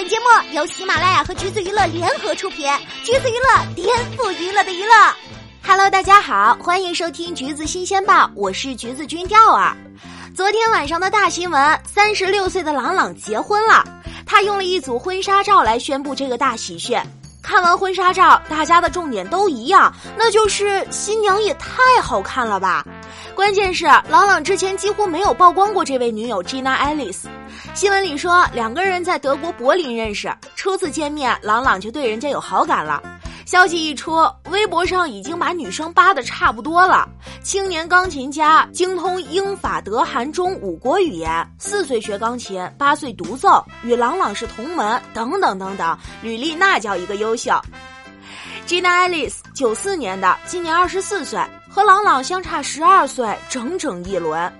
本节目由喜马拉雅和橘子娱乐联合出品，橘子娱乐颠覆娱乐的娱乐。Hello，大家好，欢迎收听橘子新鲜报，我是橘子君钓儿。昨天晚上的大新闻，三十六岁的朗朗结婚了，他用了一组婚纱照来宣布这个大喜讯。看完婚纱照，大家的重点都一样，那就是新娘也太好看了吧。关键是朗朗之前几乎没有曝光过这位女友 Gina Alice。新闻里说两个人在德国柏林认识，初次见面朗朗就对人家有好感了。消息一出，微博上已经把女生扒的差不多了。青年钢琴家，精通英法德韩中五国语言，四岁学钢琴，八岁独奏，与朗朗是同门，等等等等，履历那叫一个优秀。Gina Alice 九四年的，今年二十四岁。和朗朗相差十二岁，整整一轮。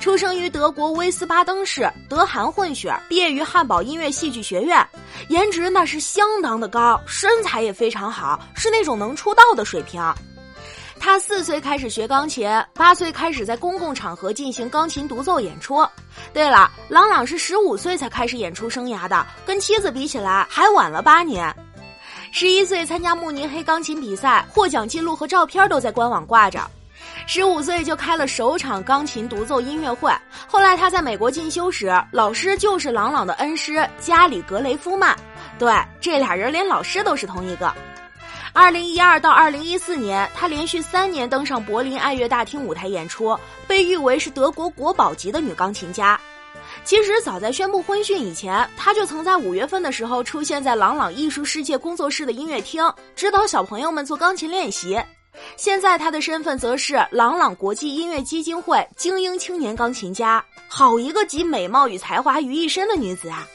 出生于德国威斯巴登市，德韩混血，毕业于汉堡音乐戏剧学院，颜值那是相当的高，身材也非常好，是那种能出道的水平。他四岁开始学钢琴，八岁开始在公共场合进行钢琴独奏演出。对了，朗朗是十五岁才开始演出生涯的，跟妻子比起来还晚了八年。十一岁参加慕尼黑钢琴比赛，获奖记录和照片都在官网挂着。十五岁就开了首场钢琴独奏音乐会。后来他在美国进修时，老师就是朗朗的恩师加里格雷夫曼。对，这俩人连老师都是同一个。二零一二到二零一四年，他连续三年登上柏林爱乐大厅舞台演出，被誉为是德国国宝级的女钢琴家。其实早在宣布婚讯以前，他就曾在五月份的时候出现在朗朗艺术世界工作室的音乐厅，指导小朋友们做钢琴练习。现在他的身份则是朗朗国际音乐基金会精英青年钢琴家，好一个集美貌与才华于一身的女子啊！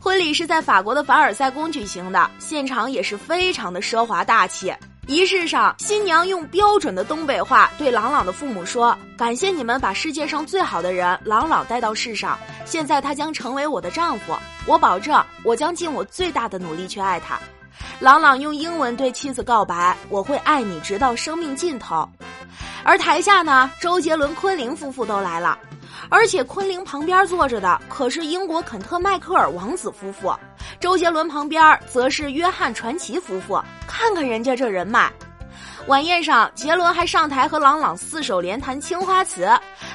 婚礼是在法国的凡尔赛宫举行的，现场也是非常的奢华大气。仪式上，新娘用标准的东北话对朗朗的父母说：“感谢你们把世界上最好的人朗朗带到世上，现在他将成为我的丈夫，我保证，我将尽我最大的努力去爱他。”朗朗用英文对妻子告白：“我会爱你直到生命尽头。”而台下呢，周杰伦、昆凌夫妇都来了。而且昆凌旁边坐着的可是英国肯特迈克尔王子夫妇，周杰伦旁边则是约翰传奇夫妇。看看人家这人脉。晚宴上，杰伦还上台和朗朗四手联弹《青花瓷》，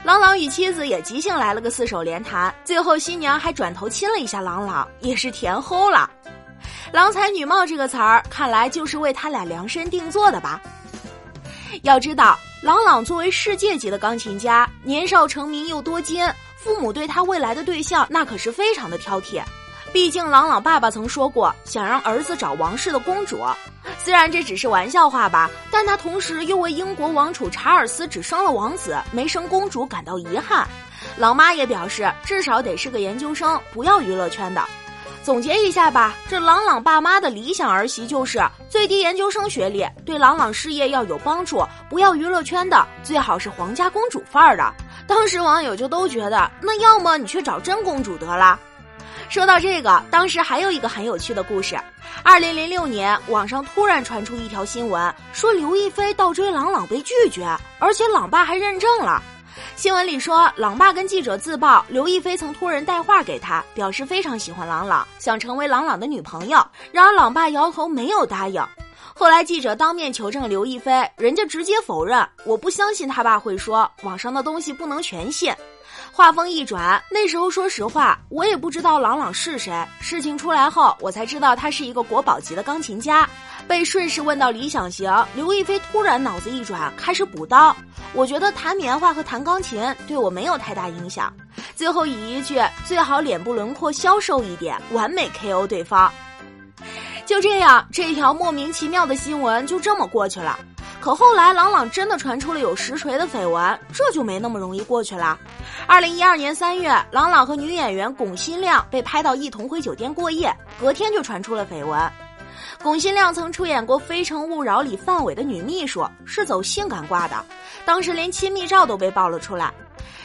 朗朗与妻子也即兴来了个四手联弹。最后新娘还转头亲了一下朗朗，也是甜齁了。郎才女貌这个词儿，看来就是为他俩量身定做的吧。要知道。朗朗作为世界级的钢琴家，年少成名又多金，父母对他未来的对象那可是非常的挑剔。毕竟朗朗爸爸曾说过，想让儿子找王室的公主。虽然这只是玩笑话吧，但他同时又为英国王储查尔斯只生了王子没生公主感到遗憾。老妈也表示，至少得是个研究生，不要娱乐圈的。总结一下吧，这朗朗爸妈的理想儿媳就是最低研究生学历，对朗朗事业要有帮助，不要娱乐圈的，最好是皇家公主范儿的。当时网友就都觉得，那要么你去找真公主得了。说到这个，当时还有一个很有趣的故事。二零零六年，网上突然传出一条新闻，说刘亦菲倒追朗朗被拒绝，而且朗爸还认证了。新闻里说，朗爸跟记者自曝，刘亦菲曾托人带话给他，表示非常喜欢朗朗，想成为朗朗的女朋友。然而朗爸摇头没有答应。后来记者当面求证刘亦菲，人家直接否认，我不相信他爸会说，网上的东西不能全信。话锋一转，那时候说实话，我也不知道朗朗是谁。事情出来后，我才知道他是一个国宝级的钢琴家。被顺势问到理想型，刘亦菲突然脑子一转，开始补刀。我觉得弹棉花和弹钢琴对我没有太大影响。最后以一句“最好脸部轮廓消瘦一点”完美 KO 对方。就这样，这条莫名其妙的新闻就这么过去了。可后来，朗朗真的传出了有实锤的绯闻，这就没那么容易过去了。二零一二年三月，朗朗和女演员巩新亮被拍到一同回酒店过夜，隔天就传出了绯闻。龚新亮曾出演过《非诚勿扰》里范伟的女秘书，是走性感挂的，当时连亲密照都被爆了出来。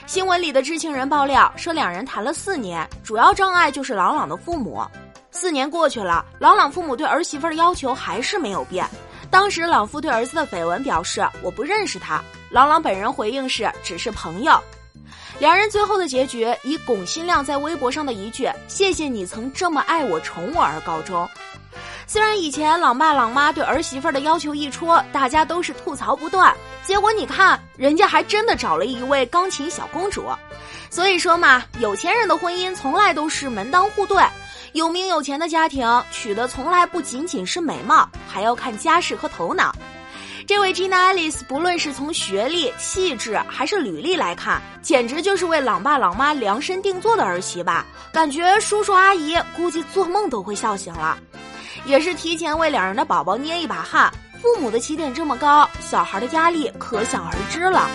新闻里的知情人爆料说，两人谈了四年，主要障碍就是朗朗的父母。四年过去了，朗朗父母对儿媳妇的要求还是没有变。当时朗父对儿子的绯闻表示：“我不认识他。”朗朗本人回应是：“只是朋友。”两人最后的结局以巩新亮在微博上的一句“谢谢你曾这么爱我宠我”而告终。虽然以前朗爸朗妈对儿媳妇的要求一出，大家都是吐槽不断，结果你看，人家还真的找了一位钢琴小公主。所以说嘛，有钱人的婚姻从来都是门当户对，有名有钱的家庭娶的从来不仅仅是美貌，还要看家世和头脑。这位 Gina Alice 不论是从学历、气质还是履历来看，简直就是为朗爸朗妈量身定做的儿媳吧？感觉叔叔阿姨估计做梦都会笑醒了。也是提前为两人的宝宝捏一把汗，父母的起点这么高，小孩的压力可想而知了。